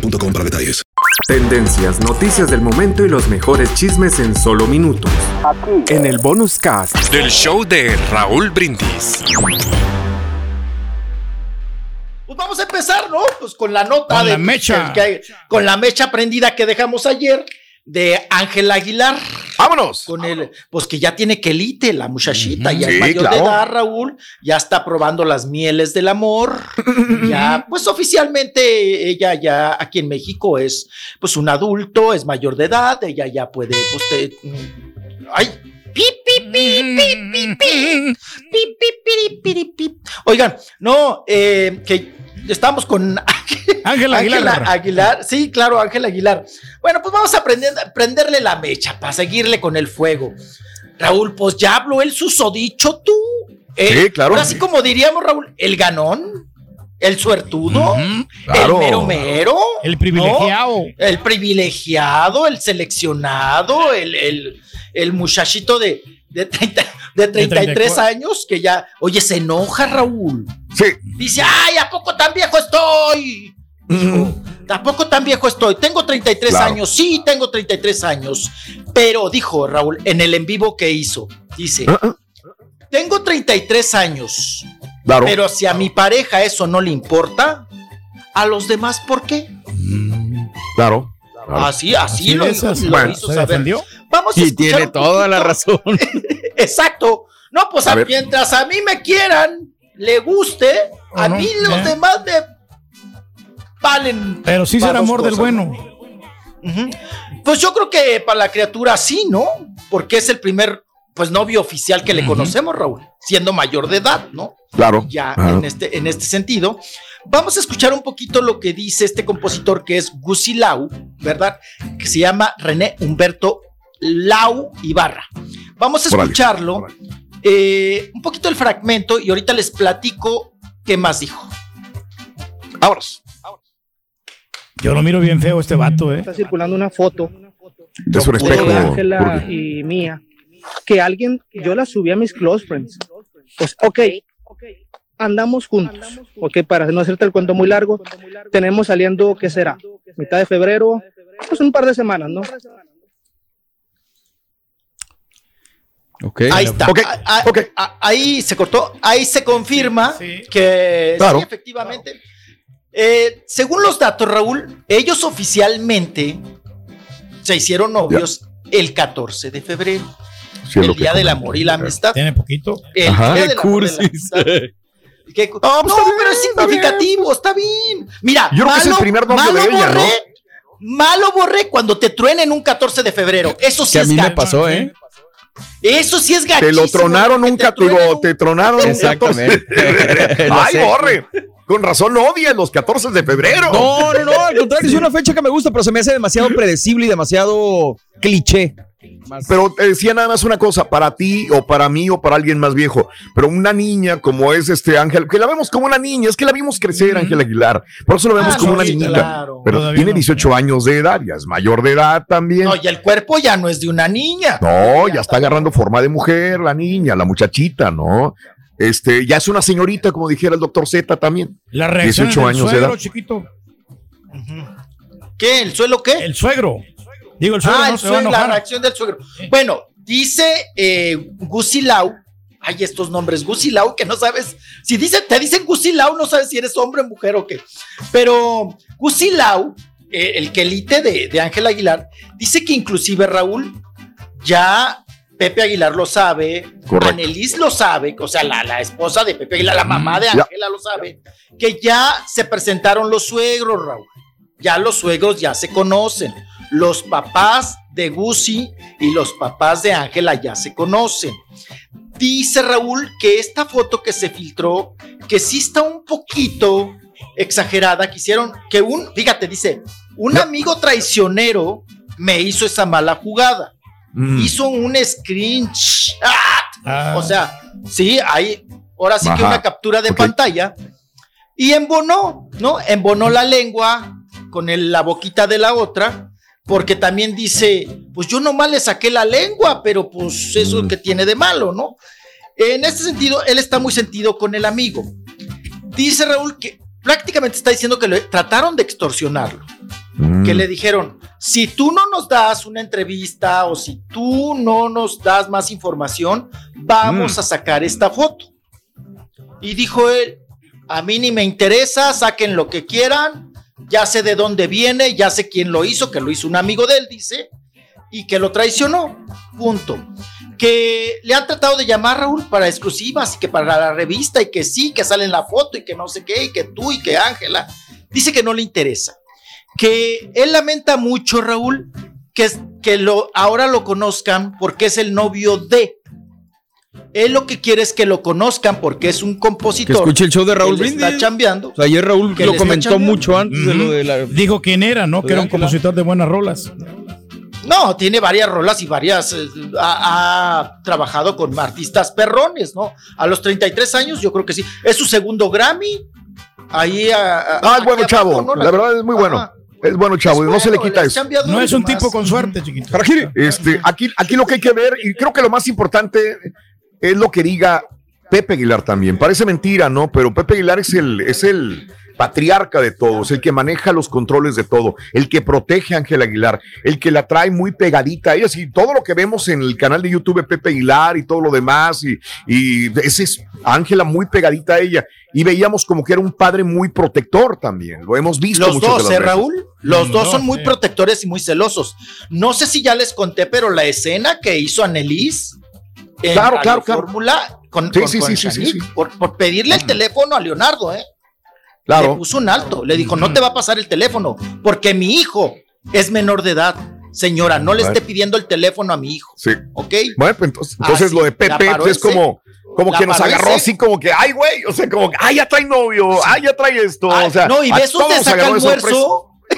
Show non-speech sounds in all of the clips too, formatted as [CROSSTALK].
boostmobile.com para detalles. Tendencias, noticias del momento y los mejores chismes en solo minutos. En el bonus cast del show de Raúl Brindis. Pues vamos a empezar, ¿no? Pues con la nota Con de la mecha. que- con la mecha prendida que dejamos ayer de Ángel Aguilar. ¡Vámonos! Con el, pues que ya tiene quelite, la muchachita, Sí, es mayor de edad, Raúl, ya está probando las mieles del amor. [LAUGHS] ya, pues oficialmente ella ya aquí en México es pues un adulto, es mayor de edad, ella ya puede, pues te- mm, ay, Oigan, no, eh, que estamos con Ángel Aguilar. Ángela Aguilar, sí, claro, Ángel Aguilar. Bueno, pues vamos a prender- prenderle la mecha para seguirle con el fuego. Raúl, pues ya habló el susodicho tú. El- Sí, claro. Ahora sí, como diríamos, Raúl, el ganón, el suertudo, Claro. el mero mero. El privilegiado. ¿no? El privilegiado, el seleccionado, el, el, el muchachito de, de, 30 de 33 34. años que ya, oye, se enoja Raúl. Sí. Dice, ay, ¿a poco tan viejo estoy? Dijo, tampoco tan viejo estoy. Tengo 33 Claro. años. Sí, tengo 33 años. Pero dijo Raúl en el en vivo que hizo, dice, Ah, ah, tengo 33 años. Claro. Pero si a mi pareja eso no le importa, a los demás, ¿por qué? Claro. claro. Así, así, Así lo, de esas. lo Bueno, hizo ¿Se saber. defendió? Vamos a Y escuchar tiene toda la razón. [LAUGHS] Exacto. No, pues A a- ver. mientras a mí me quieran, le guste, a mí los ¿Eh? demás me valen. Pero sí será amor del bueno. Pues yo creo que para la criatura sí, ¿no? Porque es el primer pues novio oficial que le conocemos, Raúl, siendo mayor de edad, ¿no? Claro. Ya en este, en este sentido. Vamos a escuchar un poquito lo que dice este compositor que es Gusi Lau, ¿verdad? Que se llama René Humberto Lau Ibarra. Vamos a escucharlo, eh, un poquito el fragmento y ahorita les platico qué más dijo. Vámonos. Yo lo miro bien feo este vato, ¿eh? está circulando una foto de espejo. Ángela y mía que alguien yo la subí a mis close friends pues ok andamos juntos ok para no hacerte el cuento muy largo tenemos saliendo qué será mitad de febrero pues un par de semanas no Ahí está. Ok, A- a- ok. a- ahí se cortó. Ahí se confirma Sí. que Claro. sí, efectivamente. Eh, según los datos, Raúl, ellos oficialmente se hicieron novios el 14 de febrero, el Día del. Amor y la Amistad. Tiene poquito. El Ajá. Día Qué del Amor y la cursis. Amistad. [LAUGHS] ¿Qué No, no, pues bien, pero es está bien. significativo, está bien. Mira, Yo creo que es el primer de ella, borré, ¿no? Malo borré cuando te truenen un 14 de febrero. Eso sí Que a mí me pasó, ¿eh? Eso sí es Te gachísimo. lo tronaron un te castigo, un- te tronaron un Exactamente. 14. [LAUGHS] [LAUGHS] Lo Ay, borre. Con razón odias los 14 de febrero. No, no, no, al contrario, es una fecha que me gusta, pero se me hace demasiado predecible y demasiado cliché. Pero te decía nada más una cosa, para ti o para mí o para alguien más viejo, pero una niña como es este Ángel, que la vemos como una niña, es que la vimos crecer, Ángel Aguilar, por eso la vemos Ah, como no, una sí, niñita, claro. pero Todavía tiene no. 18 años de edad, ya es mayor de edad también. No, y el cuerpo ya no es de una niña. No, ya está agarrando forma de mujer, la niña, la muchachita, ¿no? Este, ya es una señorita, como dijera el doctor Z también. La reacción 18 del años de suegro, edad. chiquito. ¿Qué? ¿El suelo qué? El suegro. Digo, el suegro ah, no el se va a suelo, la reacción del suegro. Bueno, dice eh, Gusilau. Hay estos nombres, Gusilau, que no sabes. Si dice, te dicen Gusilau, no sabes si eres hombre, mujer o qué. Pero Gusilau eh, el quelite de, de Ángel Aguilar, dice que inclusive Raúl, ya Pepe Aguilar lo sabe, Correcto. Anelis lo sabe, o sea, la, la esposa de Pepe Aguilar, la mamá de. Ángela lo sabe, que ya se presentaron los suegros, Raúl. Ya los suegros ya se conocen. Los papás de Gucci y los papás de Ángela ya se conocen. Dice Raúl que esta foto que se filtró, que sí está un poquito exagerada, quisieron que un, fíjate, dice, un amigo traicionero me hizo esa mala jugada. Mm. Hizo un screenshot. Ah. O sea, sí, hay ahora sí que una captura de pantalla y embonó, ¿no? Embonó la lengua con el- la boquita de la otra, porque también dice, pues yo nomás le saqué la lengua, pero pues eso Mm. que tiene de malo, ¿no? En este sentido, él está muy sentido con el amigo. Dice Raúl que prácticamente está diciendo que le trataron de extorsionarlo Mm. que le dijeron, si tú no nos das una entrevista o si tú no nos das más información, vamos Mm. a sacar esta foto. Y dijo él, a mí ni me interesa, saquen lo que quieran, ya sé de dónde viene, ya sé quién lo hizo, que lo hizo un amigo de él, dice, y que lo traicionó, punto. Que le han tratado de llamar Raúl para exclusivas y que para la revista y que sí, que sale en la foto y que no sé qué, y que tú y que Ángela. Dice que no le interesa que él lamenta mucho, Raúl, que, que lo, ahora lo conozcan porque es el novio de. Él lo que quiere es que lo conozcan porque es un Que compositor. escuche el show de Raúl que Brindis. Está chambeando. O sea, ayer Raúl Que lo comentó mucho antes de lo de la. Dijo quién era, ¿no? Que era un compositor de buenas rolas. No, tiene varias rolas y varias. eh, ha, ha trabajado con artistas perrones, ¿no? A los 33 años, yo creo que sí. Es su segundo Grammy. Ahí. a- a- Ah, bueno, abajo, chavo. ¿no? La verdad es muy bueno. Ajá. Es bueno, chavo. Es no se le quita eso. No es un tipo con suerte, chiquito. Este, aquí, aquí lo que hay que ver, y creo que lo más importante es lo que diga Pepe Aguilar también. Parece mentira, ¿no? Pero Pepe Aguilar es el, es el patriarca de todos, el que maneja los controles de todo, el que protege a Ángela Aguilar, el que la trae muy pegadita a ella. Y todo lo que vemos en el canal de YouTube de Pepe Aguilar y todo lo demás, y, y ese es Ángela muy pegadita a ella. Y veíamos como que era un padre muy protector también. Lo hemos visto Los dos, ¿eh. Raúl? Los Mm, dos son muy sí. protectores y muy celosos. No sé si ya les conté, pero la escena que hizo Anelis en Claro, claro, claro. Fórmula con, Sí, con- sí, con sí, Shanique. Por, por pedirle el teléfono a Leonardo, ¿eh? Le Claro. puso un alto. Le dijo, no te va a pasar el teléfono, porque mi hijo es menor de edad. Señora, no le esté pidiendo el teléfono a mi hijo, Sí. ¿ok? Bueno, pues entonces, entonces Ah, lo de Pepe es como, como La que nos agarró ese. así como que, ay, güey, o sea, como que, ay, ya trae novio, ay, ya trae esto, Ah, o sea, no, y a besos todos de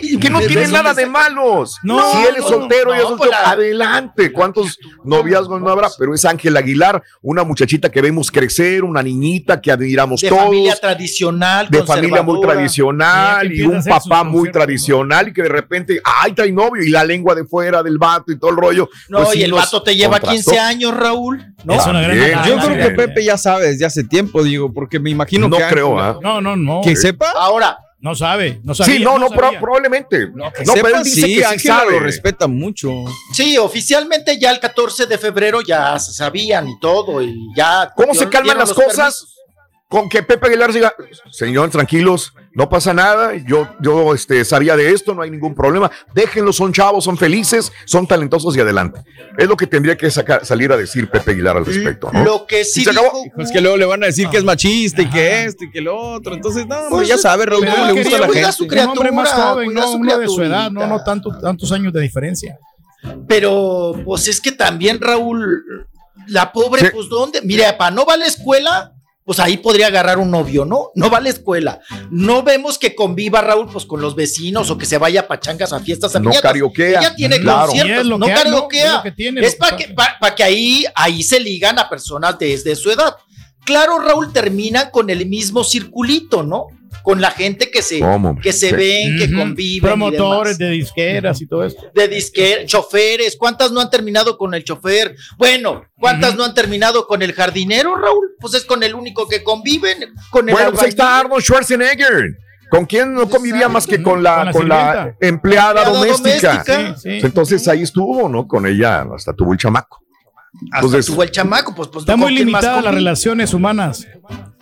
de. [LAUGHS] Que no De tiene nada de malos. No, si él es no, soltero y es no, soltero, pues la- adelante. ¿Cuántos noviazgos no habrá? Pero es Ángel Aguilar, una muchachita que vemos crecer, una niñita que admiramos De todos. familia tradicional, de familia muy tradicional Y un papá muy tradicional y que de repente, ay, trae novio y la lengua de fuera del vato y todo el rollo. No, Pues y el vato te lleva contrastó. 15 años, Raúl. ¿no? Es una gran Yo creo que. Pepe ya sabe desde hace tiempo, digo, porque me imagino No que. creo, Ángela- ¿ah? No, no, no. Que sepa. Ahora, No sabe, no sabía. Sí, no, no, pro- probablemente. No, que No, pero él dice sí, que sí Ángela sabe. lo respeta mucho. sí, oficialmente ya el 14 de febrero ya se sabían y todo, y ya. ¿Cómo se calman las cosas? permisos. Con que Pepe Aguilar diga, señor, tranquilos, no pasa nada, yo, yo este, sabía de esto, no hay ningún problema, déjenlos, son chavos, son felices, son talentosos y adelante. Es lo que tendría que sacar, salir a decir Pepe Aguilar al respecto, ¿no? Lo que sí ¿Y se acabó? dijo. Pues que luego le van a decir que es machista y que esto y que lo otro. Entonces, no, hombre, Pues, ya sabe, Raúl, cómo le gusta a la gente. su Un hombre más joven, no, su uno de su edad, no, no tanto, tantos años de diferencia. Pero, pues es que también, Raúl, la pobre, Sí. pues, ¿dónde? Mira, para no va a la escuela, pues ahí podría agarrar un novio, ¿no? No va a la escuela. No vemos que conviva Raúl, pues, con los vecinos o que se vaya a pachangas, a fiestas, a No piñatas. karaokea. Ella tiene Claro. Es conciertos, lo no que karaokea. Es lo que tiene, Es lo para que- que, pa- pa' que ahí, ahí se ligan a personas desde su edad. Claro, Raúl, termina con el mismo circulito, ¿no? Con la gente que se, que se ven, que conviven. y Promotores demás de disqueras y todo esto. de disque, choferes, ¿cuántas no han terminado con el chofer? Bueno, ¿cuántas no han terminado con el jardinero, Raúl? Pues es con el único que conviven, con el Bueno, pues ahí está. Arnold Schwarzenegger. ¿Con quién no convivía más que con la, Con la con la sirvienta. empleada, Empleada doméstica? doméstica. Sí, sí. Entonces ahí estuvo, ¿no? Con ella hasta tuvo el chamaco. Hasta Entonces, tuvo el chamaco, pues, pues Está ¿con muy limitada las relaciones humanas.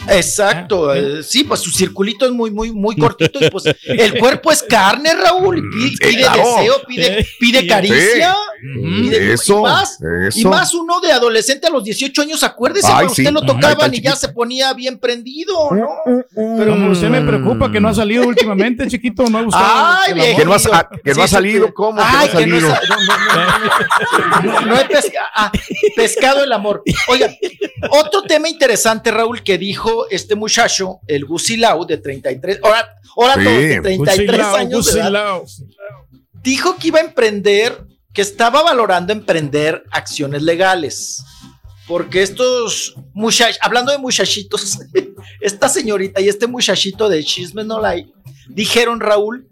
Exacto, eh, sí, pues su circulito es muy, muy, muy cortito y pues [LAUGHS] el cuerpo es carne, Raúl, Sí, pide, claro. deseo, pide, pide caricia. Mm, pide- eso, y más, y más uno de adolescente a los 18 años, acuérdese, Ay, cuando sí. usted lo Ay, tocaban tan y ya se ponía bien prendido, ¿no? Pero por usted me preocupa que no ha salido últimamente, [LAUGHS] chiquito. No ha buscado. Ay, viejo. Que no ha, sa- que no Sí, ha sí, salido, que- ¿cómo? que no Ay, ha que no, salido? es- no, no, no, no, no he pesca- ah, pescado el amor. Oiga, otro tema interesante, Raúl, que dijo este muchacho, el Gusilau, de 33, ahora, ahora Sí, todos de 33 Gusilao, años de edad, Gusilao. dijo que iba a emprender, que estaba valorando emprender acciones legales. Porque estos muchachos, hablando de muchachitos, [LAUGHS] esta señorita y este muchachito de Chisme No Like dijeron, Raúl,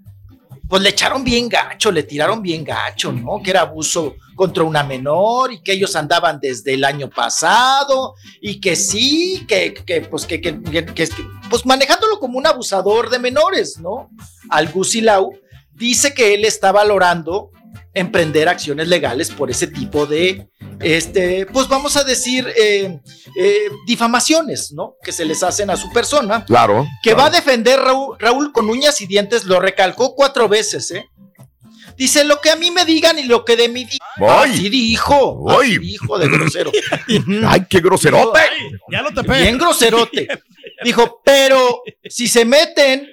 pues le echaron bien gacho, le tiraron bien gacho, ¿no? Que era abuso contra una menor y que ellos andaban desde el año pasado y que sí, que, que, pues que, que- que- pues manejándolo como un abusador de menores, ¿no? Al Gusilau dice que él está valorando emprender acciones legales por ese tipo de, este, pues vamos a decir, eh, eh, difamaciones, ¿no? Que se les hacen a su persona Claro. que va a defender Raúl, Raúl con uñas y dientes, lo recalcó cuatro veces, ¿eh? Dice lo que a mí me digan y lo que de mí digan. ¡Ay! Así dijo, ¡Ay! así dijo de grosero. [LAUGHS] ¡Ay, qué groserote! Ya lo tapé. Bien groserote. Dijo, pero si se meten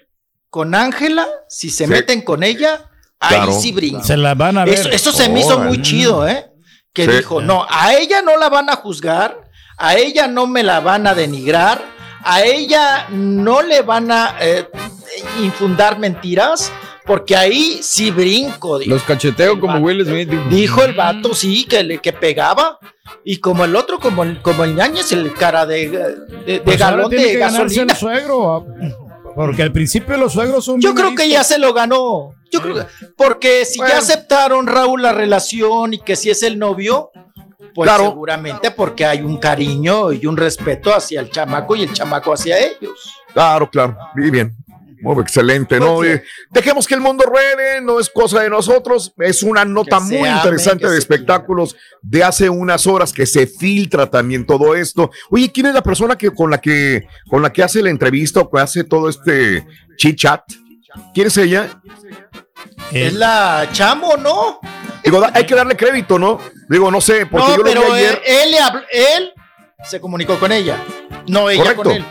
con Ángela, si se Sí. meten con ella, ahí Claro. sí brinca. Se la van a ver. Eso, eso se me hizo muy chido, ¿eh? Que Sí. dijo, no, a ella no la van a juzgar, a ella no me la van a denigrar, a ella no le van a eh, infundar mentiras, porque ahí sí brinco. dijo. Los cacheteo como Will Smith. dijo. Dijo el vato, sí, que, le, que pegaba. Y como el otro, como el, como el ñañez, el cara de, de, de Pues galón tiene de gasolina. el suegro. ah, Porque al principio los suegros son. Yo creo que ya se lo ganó. Yo creo que, porque si Bueno. ya aceptaron Raúl la relación y que si es el novio, pues Claro. seguramente porque hay un cariño y un respeto hacia el chamaco y el chamaco hacia ellos. Claro, claro. Muy bien. Muy excelente, ¿no? Pues. Eh, Dejemos que el mundo ruede, no es cosa de nosotros. Es una nota muy interesante de espectáculos de hace unas horas que se filtra también todo esto. Oye, ¿quién es la persona que con la que con la que hace la entrevista o que hace todo este chit chat? ¿Quién es ella? Eh, Es la chamo, ¿no? Digo, hay que darle crédito, ¿no? Digo, no sé, porque no, yo lo vi pero ayer. él, él, él se comunicó con ella, no ella Correcto. con él.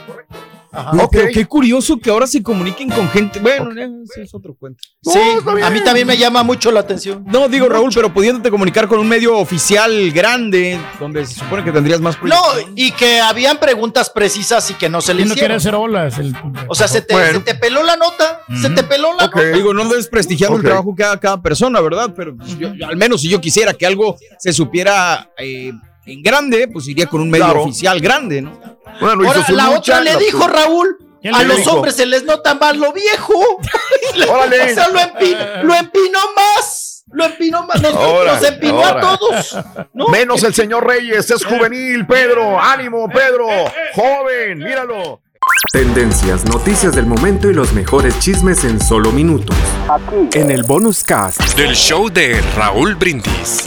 Ajá. No. Pero qué curioso que ahora se comuniquen con gente. Bueno, ese es otro cuento. Sí, No, a mí también me llama mucho la atención. No, digo Raúl, pero pudiéndote comunicar con un medio oficial grande, donde se supone que tendrías más No, proyección. y que habían preguntas precisas y que no se le él no quiere hicieron. hacer olas. el- O sea, se te, Bueno. se te peló la nota, se te peló la Ok. nota. Digo, no desprestigiando el trabajo que haga cada persona, ¿verdad? Pero pues, yo- yo- al menos si yo quisiera que algo se supiera eh, en grande, pues iría con un medio Claro. oficial grande, ¿no? Bueno, hizo Ahora, su la lucha, otra le dijo Raúl. ¿Qué le A los dijo? hombres se les nota más lo viejo. [LAUGHS] Órale. O sea, lo, empi- lo empinó más. Lo empinó más. Nos, Ahora, nos empinó ahora. a todos. ¿no? Menos el señor Reyes, es juvenil, Pedro. Ánimo, Pedro. Joven, míralo. Tendencias, noticias del momento y los mejores chismes en solo minutos. En el bonus cast. Del show de Raúl Brindis.